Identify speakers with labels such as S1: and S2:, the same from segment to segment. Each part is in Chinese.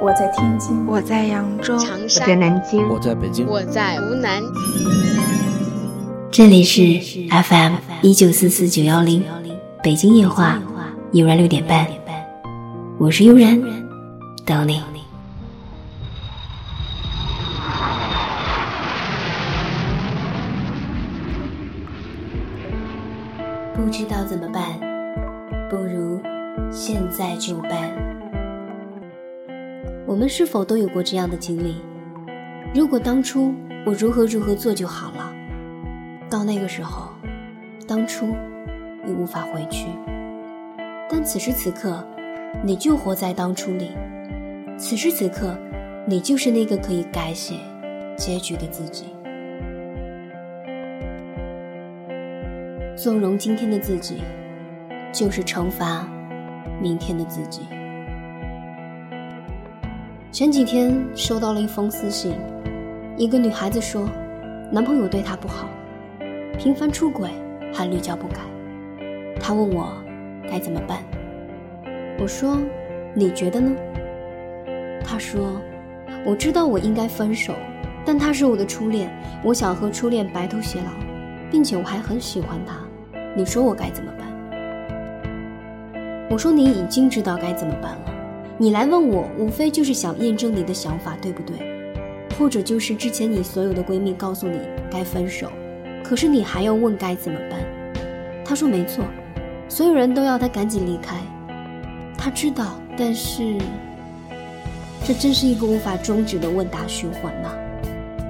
S1: 我在天津，
S2: 我在扬州，
S3: 长
S4: 我在，南京，
S5: 我在北京，
S3: 我在湖南，
S6: 这里是 FM 一九四四九幺零，北京夜话，悠然六点半，我是悠然，等你。不知道怎么办，不如现在就办。我们是否都有过这样的经历？如果当初我如何如何做就好了。到那个时候，当初你无法回去，但此时此刻，你就活在当初里。此时此刻，你就是那个可以改写结局的自己。纵容今天的自己，就是惩罚明天的自己。前几天收到了一封私信，一个女孩子说，男朋友对她不好。频繁出轨，还屡教不改。他问我该怎么办，我说：“你觉得呢？”他说：“我知道我应该分手，但他是我的初恋，我想和初恋白头偕老，并且我还很喜欢他。你说我该怎么办？”我说：“你已经知道该怎么办了，你来问我，无非就是想验证你的想法，对不对？或者就是之前你所有的闺蜜告诉你该分手。”可是你还要问该怎么办？她说没错，所有人都要她赶紧离开。她知道，但是这真是一个无法终止的问答循环呐。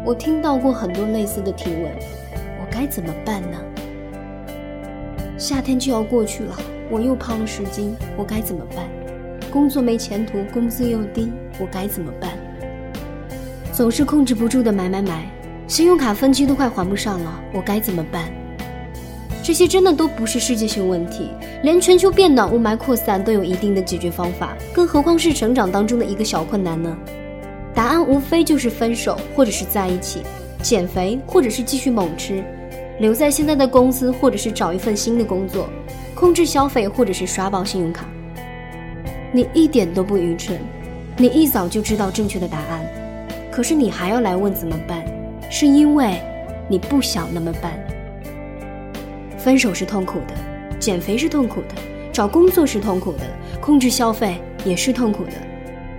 S6: 我听到过很多类似的提问，我该怎么办呢？夏天就要过去了，我又胖了十斤，我该怎么办？工作没前途，工资又低，我该怎么办？总是控制不住的买买买。信用卡分期都快还不上了，我该怎么办？这些真的都不是世界性问题，连全球变暖、雾霾扩散都有一定的解决方法，更何况是成长当中的一个小困难呢？答案无非就是分手，或者是在一起，减肥，或者是继续猛吃，留在现在的公司，或者是找一份新的工作，控制消费，或者是刷爆信用卡。你一点都不愚蠢，你一早就知道正确的答案，可是你还要来问怎么办？是因为你不想那么办。分手是痛苦的，减肥是痛苦的，找工作是痛苦的，控制消费也是痛苦的。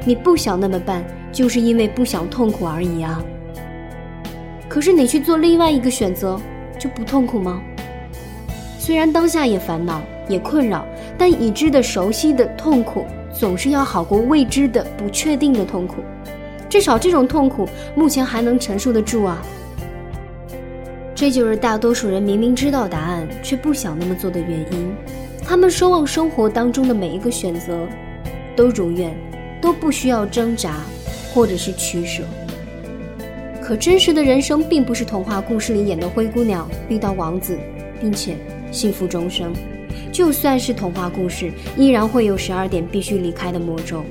S6: 你不想那么办，就是因为不想痛苦而已啊。可是你去做另外一个选择，就不痛苦吗？虽然当下也烦恼也困扰，但已知的熟悉的痛苦，总是要好过未知的不确定的痛苦。至少这种痛苦目前还能承受得住啊！这就是大多数人明明知道答案却不想那么做的原因。他们奢望生活当中的每一个选择都如愿，都不需要挣扎或者是取舍。可真实的人生并不是童话故事里演的灰姑娘遇到王子，并且幸福终生。就算是童话故事，依然会有十二点必须离开的魔咒。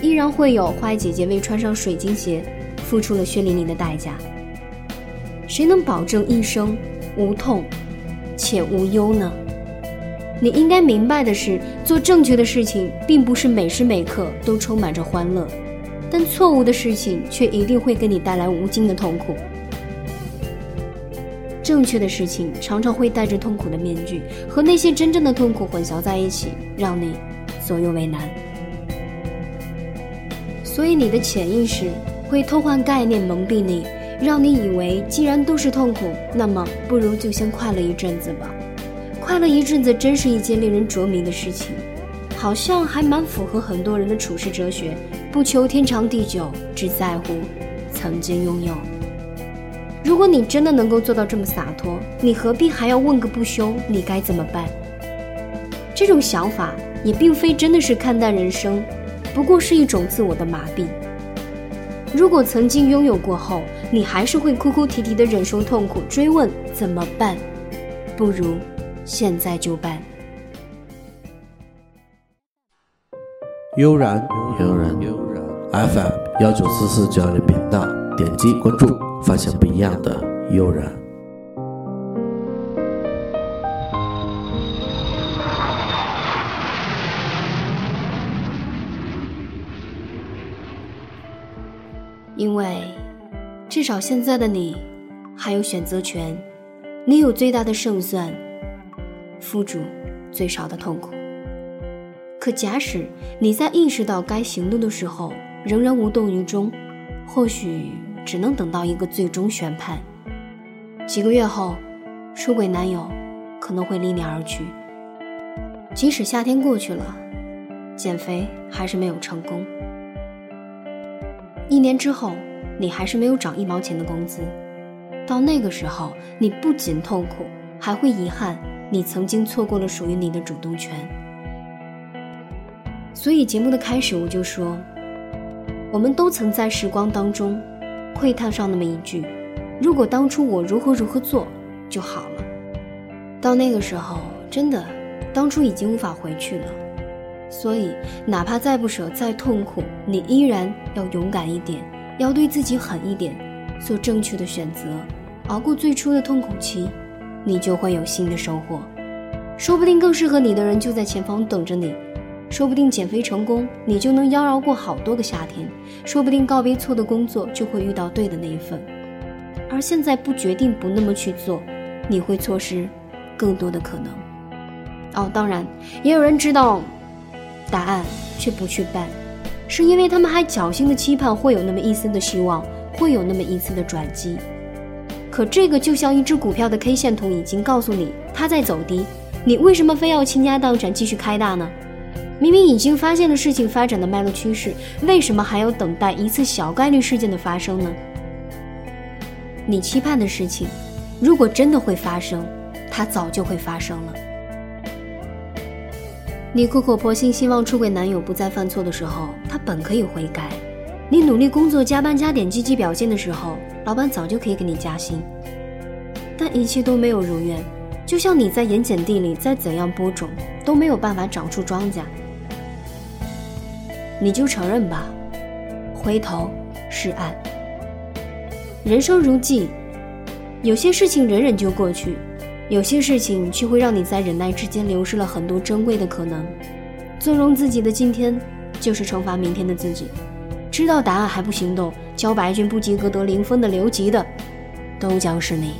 S6: 依然会有坏姐姐为穿上水晶鞋，付出了血淋淋的代价。谁能保证一生无痛且无忧呢？你应该明白的是，做正确的事情，并不是每时每刻都充满着欢乐，但错误的事情却一定会给你带来无尽的痛苦。正确的事情常常会戴着痛苦的面具，和那些真正的痛苦混淆在一起，让你左右为难。所以你的潜意识会偷换概念，蒙蔽你，让你以为既然都是痛苦，那么不如就先快乐一阵子吧。快乐一阵子真是一件令人着迷的事情，好像还蛮符合很多人的处世哲学：不求天长地久，只在乎曾经拥有。如果你真的能够做到这么洒脱，你何必还要问个不休？你该怎么办？这种想法也并非真的是看淡人生。不过是一种自我的麻痹。如果曾经拥有过后，你还是会哭哭啼啼的忍受痛苦，追问怎么办，不如现在就办。
S5: 悠然，悠然，悠然，FM 幺九四四九二零频道，点击关注，发现不一样的悠然。
S6: 因为至少现在的你还有选择权，你有最大的胜算，付出最少的痛苦。可假使你在意识到该行动的时候仍然无动于衷，或许只能等到一个最终宣判。几个月后，出轨男友可能会离你而去。即使夏天过去了，减肥还是没有成功。一年之后，你还是没有涨一毛钱的工资。到那个时候，你不仅痛苦，还会遗憾你曾经错过了属于你的主动权。所以节目的开始我就说，我们都曾在时光当中窥探上那么一句：“如果当初我如何如何做就好了。”到那个时候，真的，当初已经无法回去了。所以，哪怕再不舍、再痛苦，你依然要勇敢一点，要对自己狠一点，做正确的选择，熬过最初的痛苦期，你就会有新的收获。说不定更适合你的人就在前方等着你，说不定减肥成功，你就能妖娆过好多个夏天，说不定告别错的工作，就会遇到对的那一份。而现在不决定不那么去做，你会错失更多的可能。哦，当然，也有人知道。答案却不去办，是因为他们还侥幸的期盼会有那么一丝的希望，会有那么一次的转机。可这个就像一只股票的 K 线图已经告诉你它在走低，你为什么非要倾家荡产继续开大呢？明明已经发现了事情发展的脉络趋势，为什么还要等待一次小概率事件的发生呢？你期盼的事情，如果真的会发生，它早就会发生了。你苦口婆心希望出轨男友不再犯错的时候，他本可以悔改；你努力工作、加班加点、积极表现的时候，老板早就可以给你加薪。但一切都没有如愿，就像你在盐碱地里再怎样播种，都没有办法长出庄稼。你就承认吧，回头是岸。人生如寄，有些事情忍忍就过去。有些事情却会让你在忍耐之间流失了很多珍贵的可能。纵容自己的今天，就是惩罚明天的自己。知道答案还不行动，交白卷不及格得零分的留级的，都将是你。